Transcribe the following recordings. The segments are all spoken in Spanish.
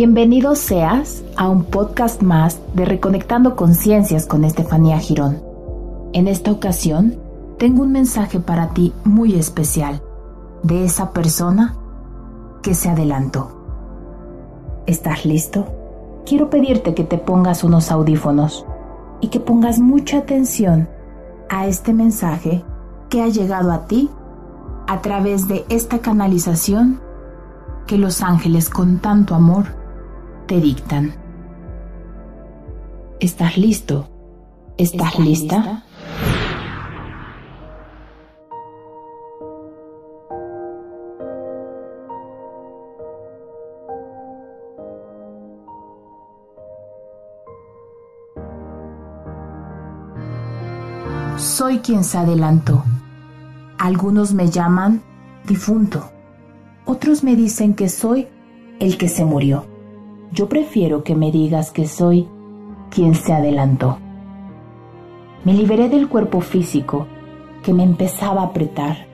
Bienvenido seas a un podcast más de Reconectando Conciencias con Estefanía Girón. En esta ocasión, tengo un mensaje para ti muy especial de esa persona que se adelantó. ¿Estás listo? Quiero pedirte que te pongas unos audífonos y que pongas mucha atención a este mensaje que ha llegado a ti a través de esta canalización que los ángeles con tanto amor te dictan. ¿Estás listo? ¿Estás, lista? Soy quien se adelantó. Algunos me llaman difunto. Otros me dicen que soy el que se murió. Yo prefiero que me digas que soy quien se adelantó. Me liberé del cuerpo físico que me empezaba a apretar,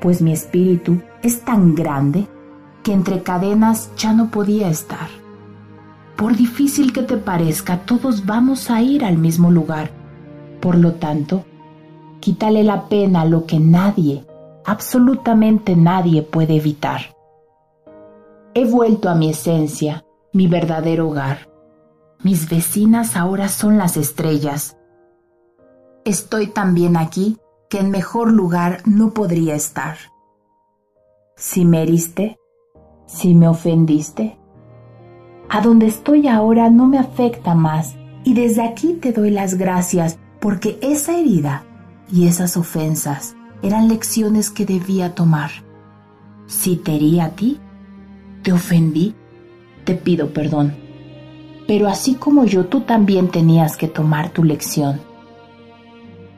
pues mi espíritu es tan grande que entre cadenas ya no podía estar. Por difícil que te parezca, todos vamos a ir al mismo lugar. Por lo tanto, quítale la pena a lo que nadie, absolutamente nadie puede evitar. He vuelto a mi esencia, mi verdadero hogar. Mis vecinas ahora son las estrellas. Estoy tan bien aquí que en mejor lugar no podría estar. Si me heriste, si me ofendiste, a donde estoy ahora no me afecta más y desde aquí te doy las gracias porque esa herida y esas ofensas eran lecciones que debía tomar. Si te herí a ti, te ofendí, te pido perdón. Pero así como yo, tú también tenías que tomar tu lección.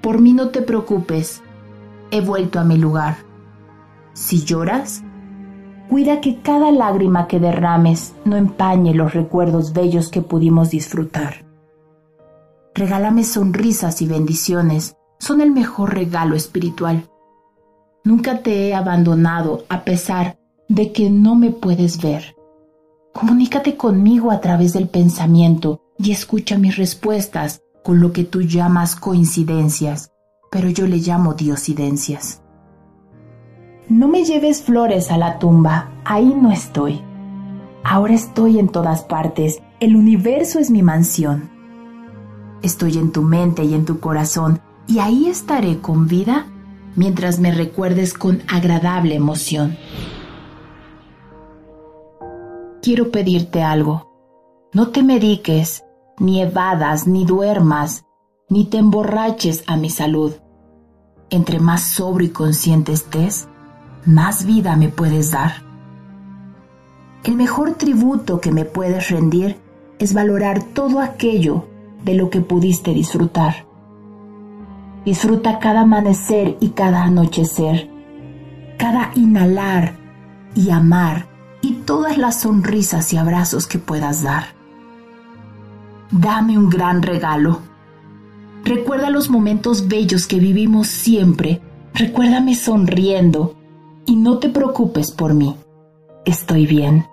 Por mí no te preocupes, he vuelto a mi lugar. Si lloras, cuida que cada lágrima que derrames no empañe los recuerdos bellos que pudimos disfrutar. Regálame sonrisas y bendiciones, son el mejor regalo espiritual. Nunca te he abandonado a pesar de que no me puedes ver. Comunícate conmigo a través del pensamiento y escucha mis respuestas con lo que tú llamas coincidencias, pero yo le llamo diosidencias. No me lleves flores a la tumba, ahí no estoy. Ahora estoy en todas partes, el universo es mi mansión. Estoy en tu mente y en tu corazón, y ahí estaré con vida mientras me recuerdes con agradable emoción quiero pedirte algo. No te mediques, ni evadas, ni duermas, ni te emborraches a mi salud. Entre más sobrio y consciente estés, más vida me puedes dar. El mejor tributo que me puedes rendir es valorar todo aquello de lo que pudiste disfrutar. Disfruta cada amanecer y cada anochecer, cada inhalar y amar y todas las sonrisas y abrazos que puedas dar. Dame un gran regalo. Recuerda los momentos bellos que vivimos siempre. Recuérdame sonriendo y no te preocupes por mí. Estoy bien.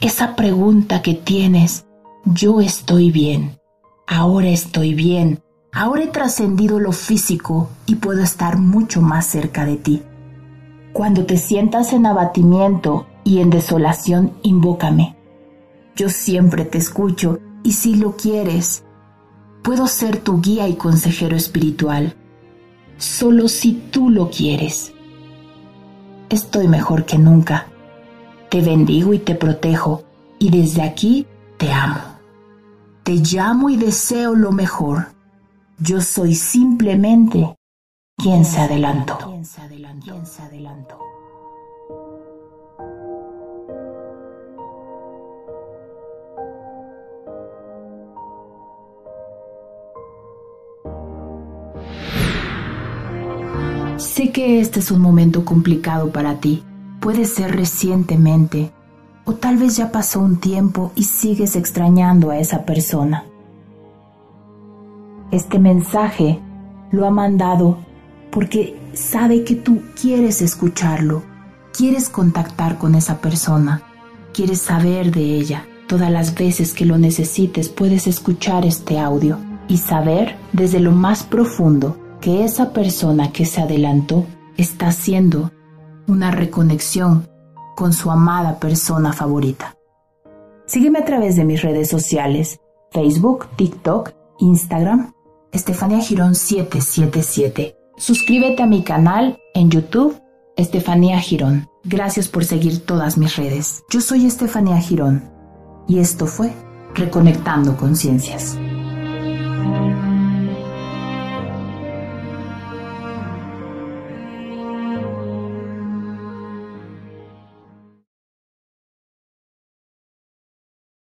Esa pregunta que tienes, yo estoy bien. Ahora estoy bien. Ahora he trascendido lo físico y puedo estar mucho más cerca de ti. Cuando te sientas en abatimiento y en desolación, invócame. Yo siempre te escucho y si lo quieres, puedo ser tu guía y consejero espiritual, solo si tú lo quieres. Estoy mejor que nunca. Te bendigo y te protejo y desde aquí te amo. Te llamo y deseo lo mejor. Yo soy simplemente ¿Quién se adelantó? ¿Quién se adelantó? ¿Quién se adelantó? Sé que este es un momento complicado para ti. Puede ser recientemente o tal vez ya pasó un tiempo y sigues extrañando a esa persona. Este mensaje lo ha mandado porque sabe que tú quieres escucharlo, quieres contactar con esa persona quieres saber de ella. Todas las veces que lo necesites puedes escuchar este audio y saber desde lo más profundo que esa persona que se adelantó está haciendo una reconexión con su amada persona favorita. Sígueme a través de mis redes sociales, Facebook, TikTok, Instagram, Estefanía Girón 777. Suscríbete a mi canal en YouTube, Estefanía Girón. Gracias por seguir todas mis redes. Yo soy Estefanía Girón y esto fue Reconectando Conciencias.